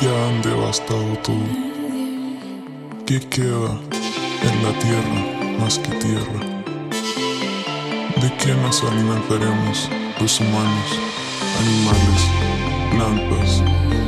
ya han devastado todo. ¿Qué queda en la tierra más que tierra? ¿De qué nos alimentaremos los humanos, animales, plantas?